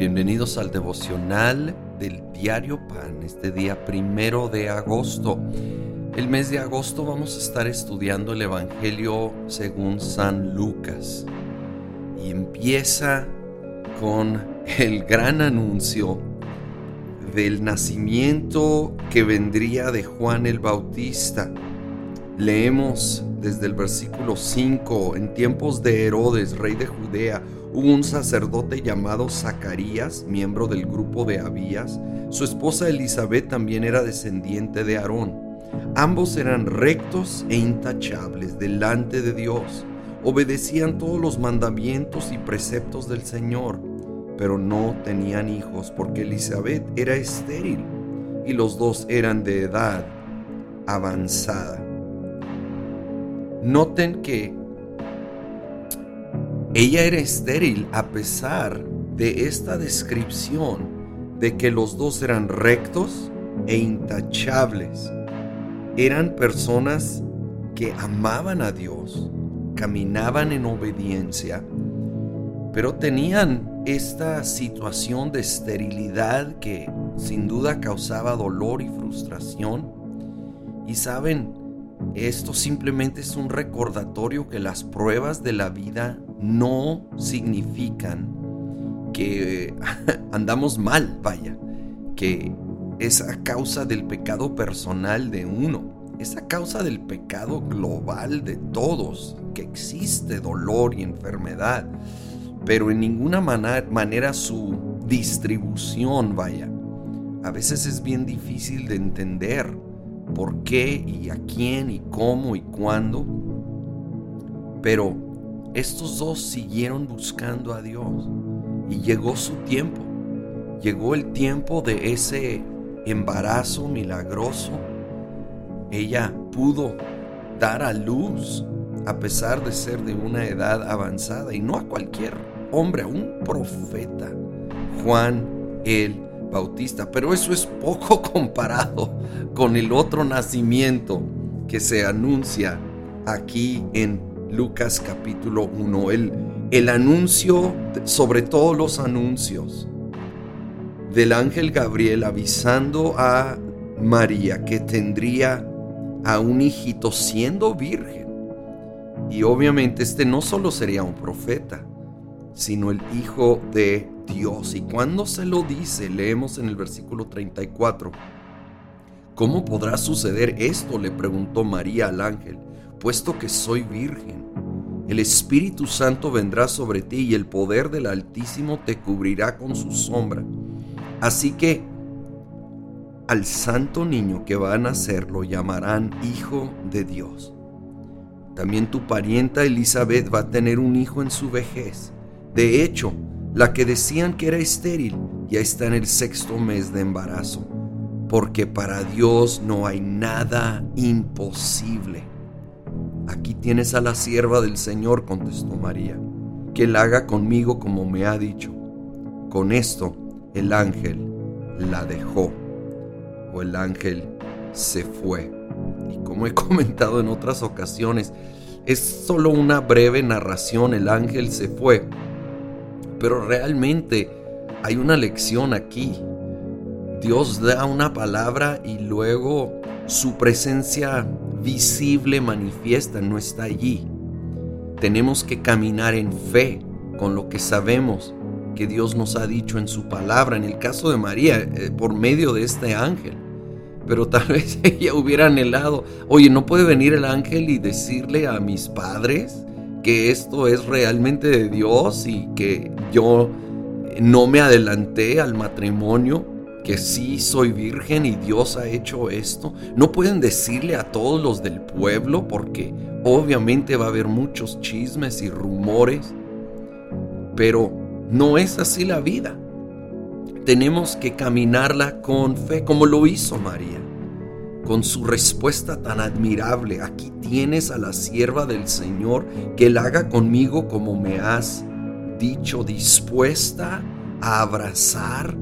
Bienvenidos al devocional del diario Pan, este día primero de agosto. El mes de agosto vamos a estar estudiando el Evangelio según San Lucas y empieza con el gran anuncio del nacimiento que vendría de Juan el Bautista. Leemos desde el versículo 5, en tiempos de Herodes, rey de Judea, hubo un sacerdote llamado Zacarías, miembro del grupo de Abías. Su esposa Elizabeth también era descendiente de Aarón. Ambos eran rectos e intachables delante de Dios. Obedecían todos los mandamientos y preceptos del Señor, pero no tenían hijos porque Elizabeth era estéril y los dos eran de edad avanzada. Noten que ella era estéril a pesar de esta descripción de que los dos eran rectos e intachables. Eran personas que amaban a Dios, caminaban en obediencia, pero tenían esta situación de esterilidad que sin duda causaba dolor y frustración. Y saben, esto simplemente es un recordatorio que las pruebas de la vida no significan que andamos mal, vaya, que es a causa del pecado personal de uno, es a causa del pecado global de todos, que existe dolor y enfermedad, pero en ninguna manera su distribución, vaya. A veces es bien difícil de entender por qué y a quién y cómo y cuándo. Pero estos dos siguieron buscando a Dios y llegó su tiempo. Llegó el tiempo de ese embarazo milagroso. Ella pudo dar a luz a pesar de ser de una edad avanzada y no a cualquier hombre, a un profeta, Juan el Bautista. Pero eso es poco comparado con el otro nacimiento que se anuncia aquí en Lucas capítulo 1. El, el anuncio sobre todos los anuncios del ángel Gabriel avisando a María que tendría a un hijito siendo virgen. Y obviamente este no solo sería un profeta, sino el hijo de Dios. Y cuando se lo dice, leemos en el versículo 34, ¿cómo podrá suceder esto? le preguntó María al ángel, puesto que soy virgen. El Espíritu Santo vendrá sobre ti y el poder del Altísimo te cubrirá con su sombra. Así que al santo niño que va a nacer lo llamarán Hijo de Dios. También tu parienta Elizabeth va a tener un hijo en su vejez. De hecho, la que decían que era estéril ya está en el sexto mes de embarazo, porque para Dios no hay nada imposible. Aquí tienes a la sierva del Señor, contestó María, que él haga conmigo como me ha dicho. Con esto el ángel la dejó, o el ángel se fue. Y como he comentado en otras ocasiones, es solo una breve narración, el ángel se fue pero realmente hay una lección aquí. Dios da una palabra y luego su presencia visible manifiesta, no está allí. Tenemos que caminar en fe con lo que sabemos que Dios nos ha dicho en su palabra, en el caso de María, eh, por medio de este ángel. Pero tal vez ella hubiera anhelado, oye, ¿no puede venir el ángel y decirle a mis padres que esto es realmente de Dios y que yo no me adelanté al matrimonio, que sí soy virgen y Dios ha hecho esto. No pueden decirle a todos los del pueblo porque obviamente va a haber muchos chismes y rumores, pero no es así la vida. Tenemos que caminarla con fe como lo hizo María con su respuesta tan admirable, aquí tienes a la sierva del Señor, que él haga conmigo como me has dicho, dispuesta a abrazar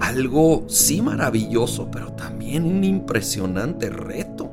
algo sí maravilloso, pero también un impresionante reto.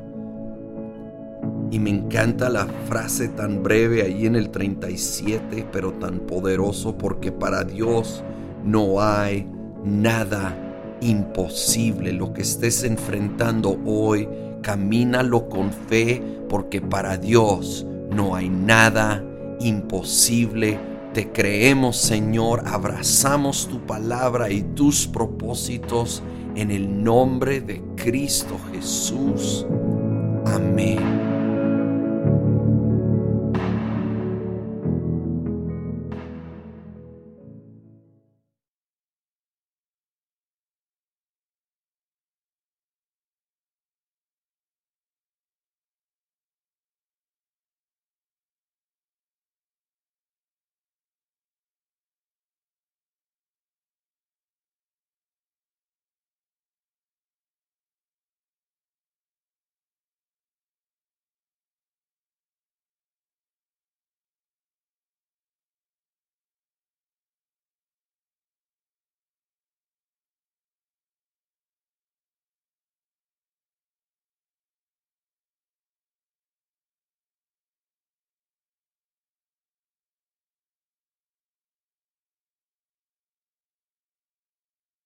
Y me encanta la frase tan breve ahí en el 37, pero tan poderoso, porque para Dios no hay nada imposible. Lo que estés enfrentando hoy, camínalo con fe porque para Dios no hay nada imposible. Te creemos, Señor, abrazamos tu palabra y tus propósitos en el nombre de Cristo Jesús. Amén.